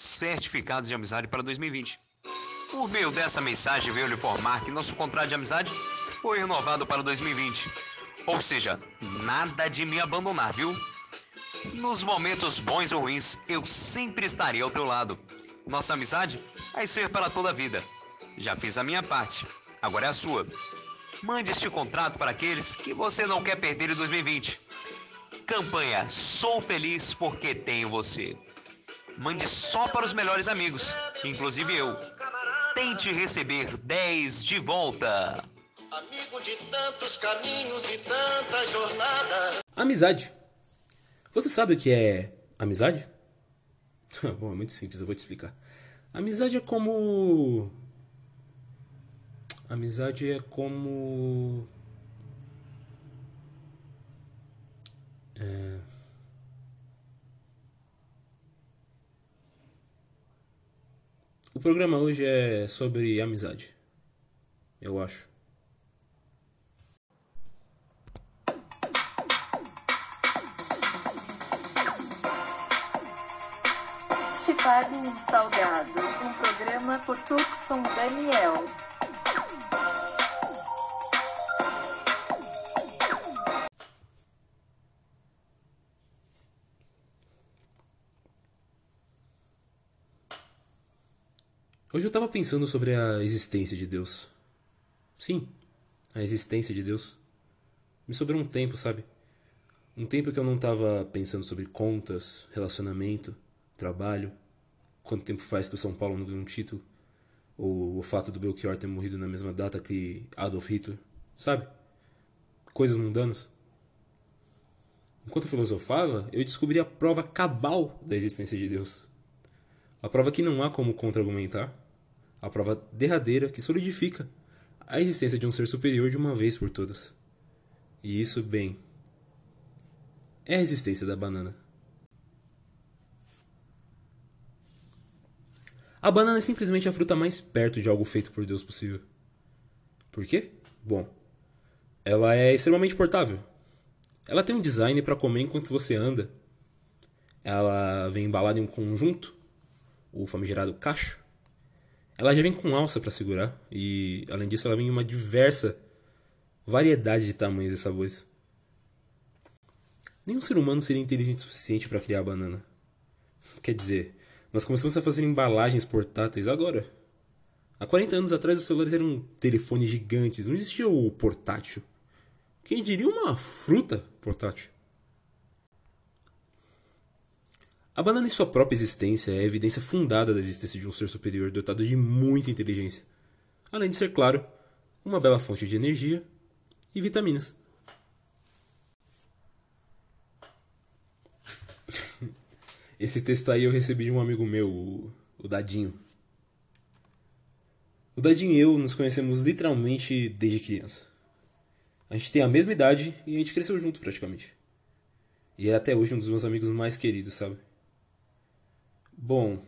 certificados de amizade para 2020. Por meio dessa mensagem, veio lhe informar que nosso contrato de amizade foi renovado para 2020. Ou seja, nada de me abandonar, viu? Nos momentos bons ou ruins, eu sempre estarei ao teu lado. Nossa amizade vai ser para toda a vida. Já fiz a minha parte, agora é a sua. Mande este contrato para aqueles que você não quer perder em 2020. Campanha Sou Feliz porque tenho você. Mande só para os melhores amigos, inclusive eu. Tente receber 10 de volta. Amigo de tantos caminhos e tantas jornadas. Amizade. Você sabe o que é amizade? Bom, é muito simples, eu vou te explicar. Amizade é como. Amizade é como. É... O programa hoje é sobre amizade. Eu acho. Chipado Salgado, um programa por Tucson Daniel. Hoje eu estava pensando sobre a existência de Deus. Sim, a existência de Deus. Me sobrou um tempo, sabe? Um tempo que eu não estava pensando sobre contas, relacionamento, trabalho, quanto tempo faz que o São Paulo não ganhou um título, ou o fato do Belchior ter morrido na mesma data que Adolf Hitler, sabe? Coisas mundanas. Enquanto eu filosofava, eu descobri a prova cabal da existência de Deus. A prova que não há como contra-argumentar, a prova derradeira que solidifica a existência de um ser superior de uma vez por todas. E isso, bem, é a existência da banana. A banana é simplesmente a fruta mais perto de algo feito por Deus possível. Por quê? Bom, ela é extremamente portável. Ela tem um design para comer enquanto você anda. Ela vem embalada em um conjunto, o famigerado cacho. Ela já vem com alça para segurar e, além disso, ela vem em uma diversa variedade de tamanhos e sabores. Nenhum ser humano seria inteligente o suficiente para criar a banana. Quer dizer, nós começamos a fazer embalagens portáteis agora. Há 40 anos atrás os celulares eram telefones gigantes, não existia o portátil. Quem diria uma fruta portátil? A em sua própria existência é a evidência fundada da existência de um ser superior dotado de muita inteligência, além de ser, claro, uma bela fonte de energia e vitaminas. Esse texto aí eu recebi de um amigo meu, o Dadinho. O Dadinho e eu nos conhecemos literalmente desde criança. A gente tem a mesma idade e a gente cresceu junto praticamente. E é até hoje um dos meus amigos mais queridos, sabe? Bom,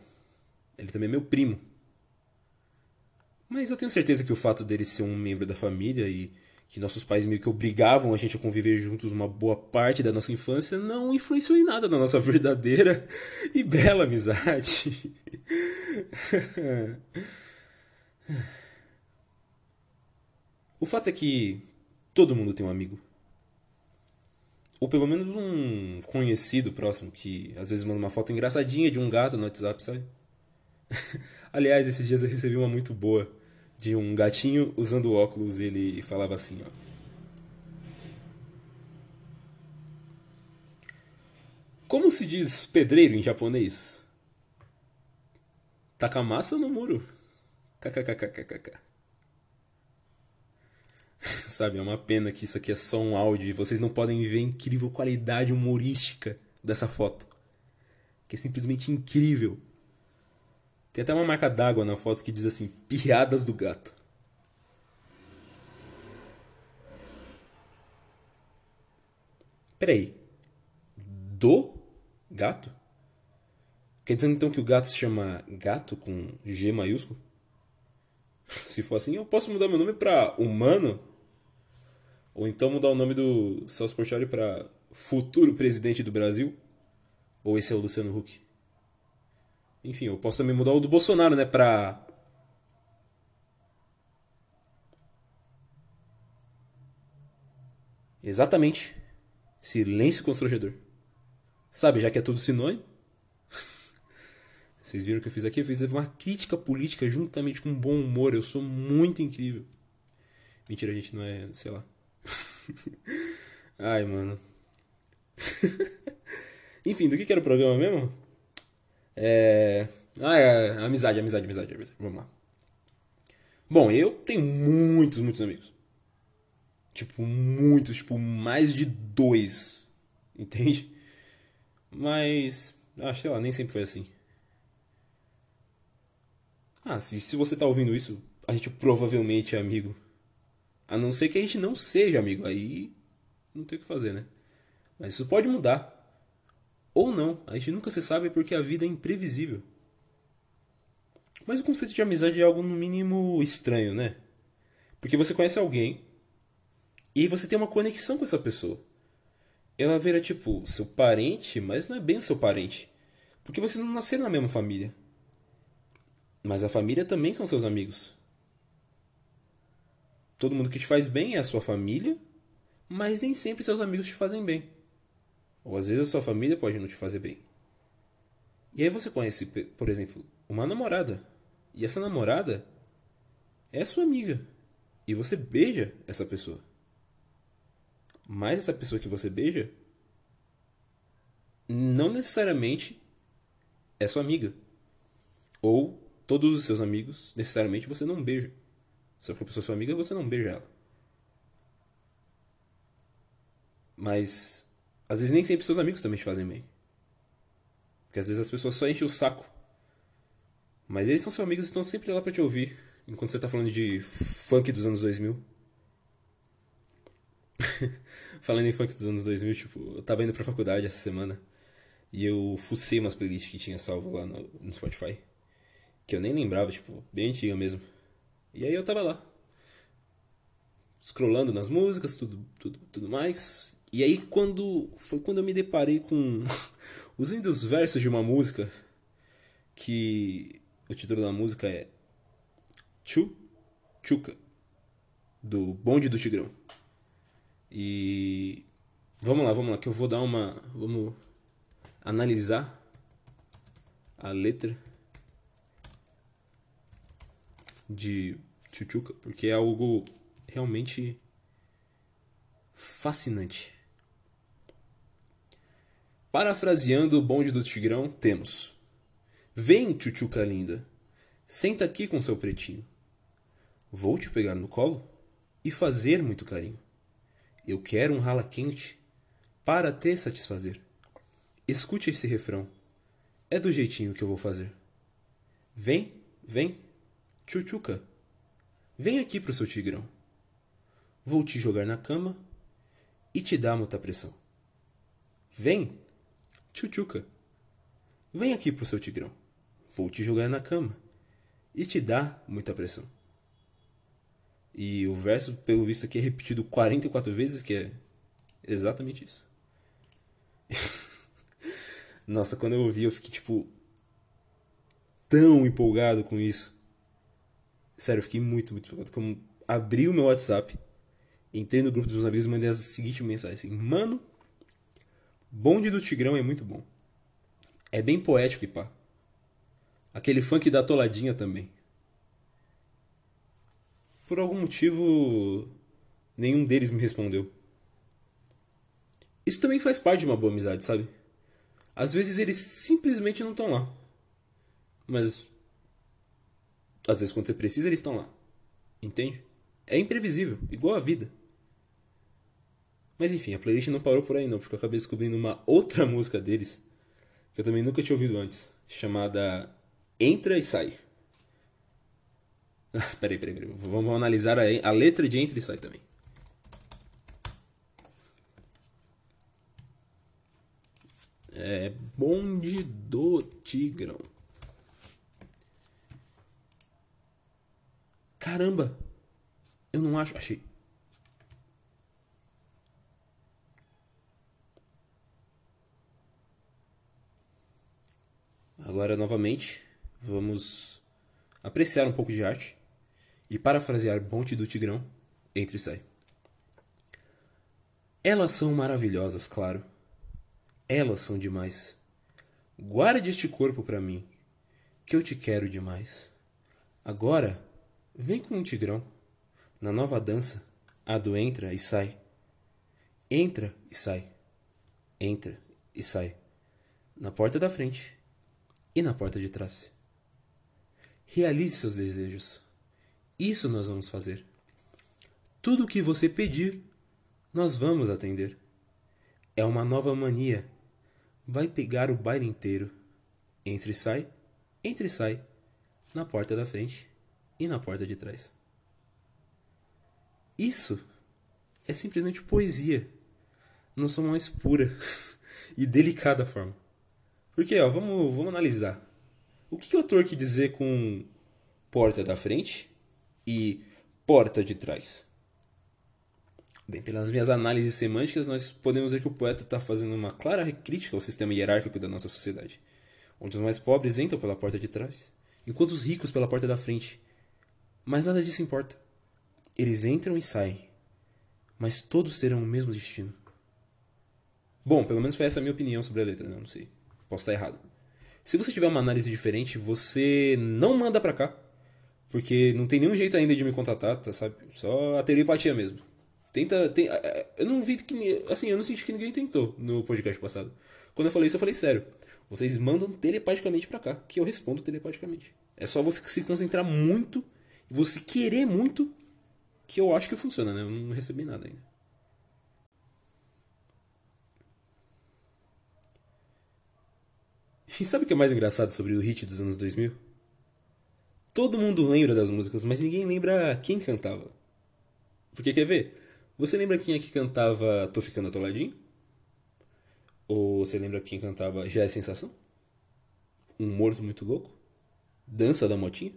ele também é meu primo. Mas eu tenho certeza que o fato dele ser um membro da família e que nossos pais meio que obrigavam a gente a conviver juntos uma boa parte da nossa infância não influenciou em nada na nossa verdadeira e bela amizade. o fato é que todo mundo tem um amigo. Ou pelo menos um conhecido próximo que às vezes manda uma foto engraçadinha de um gato no WhatsApp, sabe? Aliás, esses dias eu recebi uma muito boa de um gatinho usando óculos e ele falava assim, ó. Como se diz pedreiro em japonês? Takamasa no muro. KKKKKK. Sabe, é uma pena que isso aqui é só um áudio e vocês não podem ver a incrível qualidade humorística dessa foto. Que é simplesmente incrível. Tem até uma marca d'água na foto que diz assim: Piadas do gato. Peraí. Do gato? Quer dizer então que o gato se chama gato com G maiúsculo? Se for assim, eu posso mudar meu nome para humano ou então mudar o nome do Celso Portioli para futuro presidente do Brasil? Ou esse é o Luciano Huck? Enfim, eu posso também mudar o do Bolsonaro, né? Pra. Exatamente. Silêncio constrangedor. Sabe, já que é tudo sinônimo. Vocês viram o que eu fiz aqui? Eu fiz uma crítica política juntamente com bom humor. Eu sou muito incrível. Mentira, a gente não é, sei lá. Ai, mano. Enfim, do que, era o programa mesmo? É. Ah, é. Amizade, amizade, amizade, amizade. Vamos lá. Bom, eu tenho muitos, muitos amigos. Tipo, muitos, tipo, mais de dois. Entende? Mas. Ah, sei lá, nem sempre foi assim. Ah, se, se você tá ouvindo isso, a gente provavelmente é amigo. A não ser que a gente não seja amigo. Aí não tem o que fazer, né? Mas isso pode mudar. Ou não. A gente nunca se sabe porque a vida é imprevisível. Mas o conceito de amizade é algo no mínimo estranho, né? Porque você conhece alguém e você tem uma conexão com essa pessoa. Ela vira tipo seu parente, mas não é bem o seu parente. Porque você não nasceu na mesma família. Mas a família também são seus amigos. Todo mundo que te faz bem é a sua família, mas nem sempre seus amigos te fazem bem. Ou às vezes a sua família pode não te fazer bem. E aí você conhece, por exemplo, uma namorada. E essa namorada é sua amiga. E você beija essa pessoa. Mas essa pessoa que você beija não necessariamente é sua amiga. Ou todos os seus amigos, necessariamente você não beija. Se a pessoa é sua amiga, você não beija ela. Mas às vezes nem sempre seus amigos também te fazem bem. Porque às vezes as pessoas só enchem o saco. Mas eles são seus amigos e estão sempre lá para te ouvir. Enquanto você tá falando de funk dos anos 2000. falando em funk dos anos 2000, tipo, eu tava indo pra faculdade essa semana. E eu fucei umas playlists que tinha salvo lá no, no Spotify. Que eu nem lembrava, tipo, bem antiga mesmo. E aí eu tava lá. Scrollando nas músicas, tudo, tudo, tudo mais. E aí quando. Foi quando eu me deparei com os lindos versos de uma música. Que o título da música é Chu Chuca. Do Bonde do Tigrão. E. Vamos lá, vamos lá, que eu vou dar uma. Vamos analisar a letra de Chuchuca, porque é algo realmente fascinante. Parafraseando o bonde do Tigrão, temos: Vem, Chuchuca linda, senta aqui com seu pretinho. Vou te pegar no colo e fazer muito carinho. Eu quero um rala quente para te satisfazer. Escute esse refrão, é do jeitinho que eu vou fazer. Vem, vem, Chuchuca, vem aqui pro seu tigrão. Vou te jogar na cama e te dar muita pressão. Vem, Chuchuca, vem aqui pro seu tigrão. Vou te jogar na cama e te dar muita pressão. E o verso, pelo visto aqui, é repetido 44 vezes, que é exatamente isso. Nossa, quando eu ouvi, eu fiquei tipo. tão empolgado com isso. Sério, eu fiquei muito, muito empolgado. Como abri o meu WhatsApp, entrei no grupo dos meus amigos e mandei a seguinte mensagem assim: Mano, bonde do Tigrão é muito bom. É bem poético e pá. Aquele funk da toladinha também por algum motivo, nenhum deles me respondeu. Isso também faz parte de uma boa amizade, sabe? Às vezes eles simplesmente não estão lá. Mas. Às vezes quando você precisa, eles estão lá. Entende? É imprevisível, igual a vida. Mas enfim, a playlist não parou por aí não, porque eu acabei descobrindo uma outra música deles que eu também nunca tinha ouvido antes, chamada Entra e Sai. peraí, peraí, peraí. Vamos analisar a, a letra de entre e sai também. É bonde do Tigrão. Caramba! Eu não acho. Achei. Agora novamente. Vamos apreciar um pouco de arte e parafrasear Ponte do Tigrão, entre e sai. Elas são maravilhosas, claro. Elas são demais. Guarde este corpo para mim, que eu te quero demais. Agora, vem com um tigrão. Na nova dança, a do entra e sai. Entra e sai. Entra e sai. Na porta da frente e na porta de trás. Realize seus desejos. Isso nós vamos fazer. Tudo o que você pedir, nós vamos atender. É uma nova mania. Vai pegar o baile inteiro. Entre e sai, entre e sai, na porta da frente e na porta de trás. Isso é simplesmente poesia, na sua mais pura e delicada forma. Porque, ó, vamos, vamos analisar. O que, que o autor quis dizer com porta da frente e porta de trás? Bem, pelas minhas análises semânticas, nós podemos ver que o poeta está fazendo uma clara crítica ao sistema hierárquico da nossa sociedade, onde os mais pobres entram pela porta de trás, enquanto os ricos pela porta da frente. Mas nada disso importa. Eles entram e saem, mas todos terão o mesmo destino. Bom, pelo menos foi essa a minha opinião sobre a letra, né? Não sei. Posso estar errado. Se você tiver uma análise diferente, você não manda pra cá. Porque não tem nenhum jeito ainda de me contatar, tá, sabe? Só a telepatia mesmo. Tenta. Tem, eu não vi que. Assim, eu não senti que ninguém tentou no podcast passado. Quando eu falei isso, eu falei sério. Vocês mandam telepaticamente pra cá, que eu respondo telepaticamente. É só você se concentrar muito, você querer muito, que eu acho que funciona, né? Eu não recebi nada ainda. E sabe o que é mais engraçado sobre o hit dos anos 2000? Todo mundo lembra das músicas, mas ninguém lembra quem cantava. Porque quer ver? Você lembra quem é que cantava Tô Ficando Atoladinho? Ou você lembra quem cantava Já é Sensação? Um Morto Muito Louco? Dança da Motinha?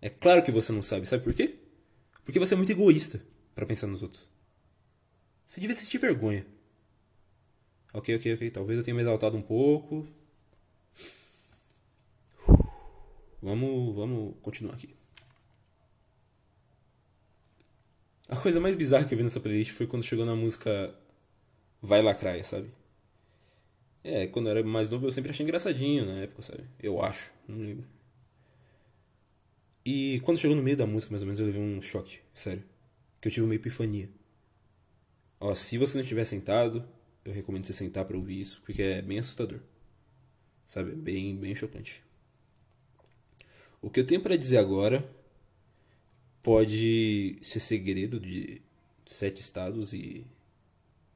É claro que você não sabe. Sabe por quê? Porque você é muito egoísta para pensar nos outros. Você devia sentir vergonha. Ok, ok, ok. Talvez eu tenha me exaltado um pouco. Vamos, vamos continuar aqui. A coisa mais bizarra que eu vi nessa playlist foi quando chegou na música Vai Lacraia, sabe? É, quando eu era mais novo eu sempre achei engraçadinho na época, sabe? Eu acho, não lembro. E quando chegou no meio da música, mais ou menos, eu levei um choque, sério. Que eu tive uma epifania. Ó, se você não estiver sentado, eu recomendo você sentar para ouvir isso, porque é bem assustador. Sabe? É bem, bem chocante. O que eu tenho para dizer agora pode ser segredo de sete estados e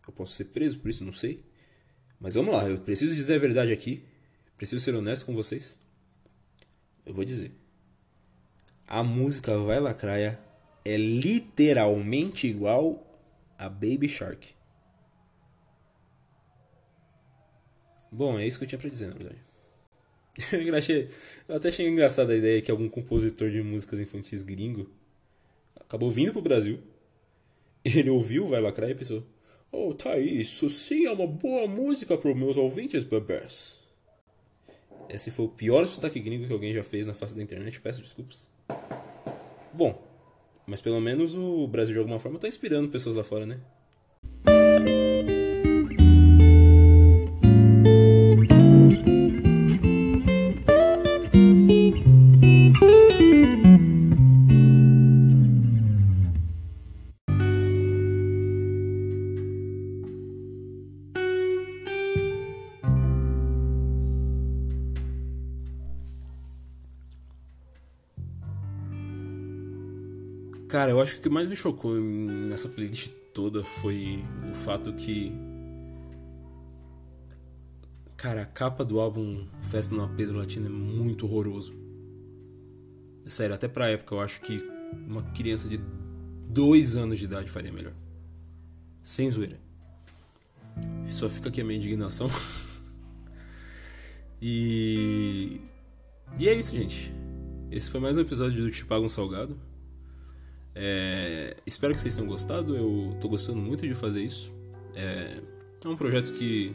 eu posso ser preso por isso, não sei. Mas vamos lá, eu preciso dizer a verdade aqui. Preciso ser honesto com vocês. Eu vou dizer. A música Vai Lacraia é literalmente igual a Baby Shark. Bom, é isso que eu tinha pra dizer, na verdade. eu, achei, eu até achei engraçada a ideia que algum compositor de músicas infantis gringo acabou vindo pro Brasil. Ele ouviu Vai Lacrar e pensou: Oh, tá isso sim é uma boa música para os meus ouvintes bebês. Esse foi o pior sotaque gringo que alguém já fez na face da internet, peço desculpas. Bom, mas pelo menos o Brasil de alguma forma tá inspirando pessoas lá fora, né? Cara, eu acho que o que mais me chocou nessa playlist toda foi o fato que. Cara, a capa do álbum Festa no Pedro Latino é muito horroroso. É sério, até pra época eu acho que uma criança de dois anos de idade faria melhor. Sem zoeira. Só fica aqui a minha indignação. e. E é isso, gente. Esse foi mais um episódio do Te Pago um Salgado. É, espero que vocês tenham gostado. Eu tô gostando muito de fazer isso. É, é um projeto que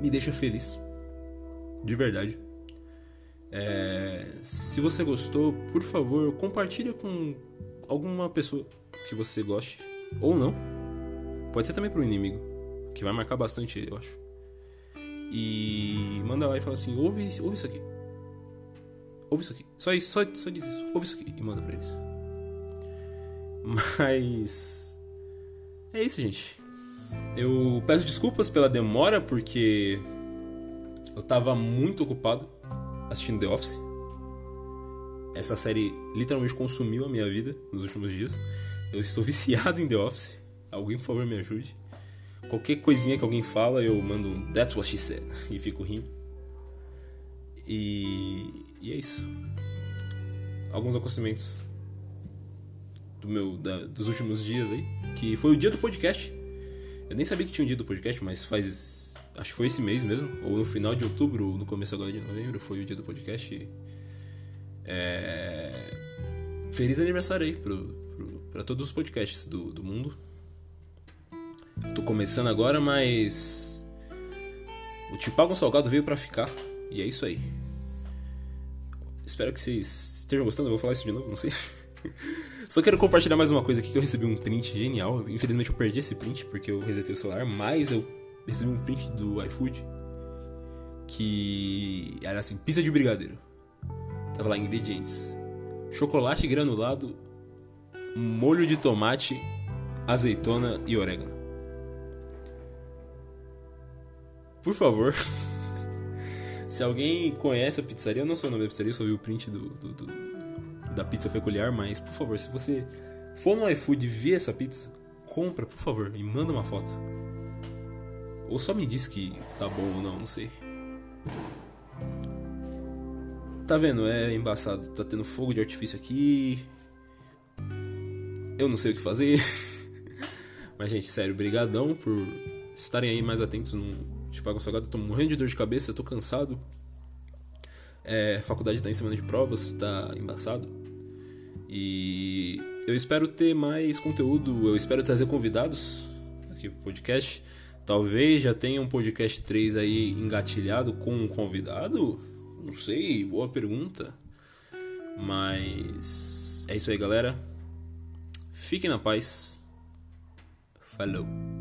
me deixa feliz. De verdade. É, se você gostou, por favor, compartilhe com alguma pessoa que você goste. Ou não. Pode ser também pro inimigo. Que vai marcar bastante ele, eu acho. E manda lá e fala assim: ouve, ouve isso aqui. Ouve isso aqui. Só isso, só, só diz isso. Ouve isso aqui e manda pra eles. Mas. É isso, gente. Eu peço desculpas pela demora, porque eu tava muito ocupado assistindo The Office. Essa série literalmente consumiu a minha vida nos últimos dias. Eu estou viciado em The Office. Alguém, por favor, me ajude. Qualquer coisinha que alguém fala, eu mando um That's what she said e fico rindo. E, e é isso. Alguns acontecimentos do meu, da, dos últimos dias aí, que foi o dia do podcast. Eu nem sabia que tinha um dia do podcast, mas faz. Acho que foi esse mês mesmo, ou no final de outubro, ou no começo agora de novembro, foi o dia do podcast. É... Feliz aniversário aí pra todos os podcasts do, do mundo. Eu tô começando agora, mas. O Te Pago um Salgado veio para ficar. E é isso aí. Espero que vocês estejam gostando. Eu vou falar isso de novo, não sei. Só quero compartilhar mais uma coisa aqui que eu recebi um print genial. Infelizmente eu perdi esse print porque eu resetei o celular, mas eu recebi um print do iFood que era assim, pizza de brigadeiro. Tava lá ingredientes: chocolate granulado, molho de tomate, azeitona e orégano. Por favor, se alguém conhece a pizzaria, eu não sei o nome da pizzaria, eu só vi o print do, do, do, da pizza peculiar, mas por favor, se você for no iFood e ver essa pizza, compra, por favor, e manda uma foto. Ou só me diz que tá bom ou não, não sei. Tá vendo? É embaçado. Tá tendo fogo de artifício aqui. Eu não sei o que fazer. Mas, gente, sério, brigadão por estarem aí mais atentos no Te Pago Salgado. Tô morrendo de dor de cabeça, tô cansado. É, a faculdade tá em semana de provas, tá embaçado. E eu espero ter mais conteúdo, eu espero trazer convidados aqui pro podcast. Talvez já tenha um podcast 3 aí engatilhado com um convidado? Não sei, boa pergunta. Mas é isso aí, galera. Fiquem na paz. Falou.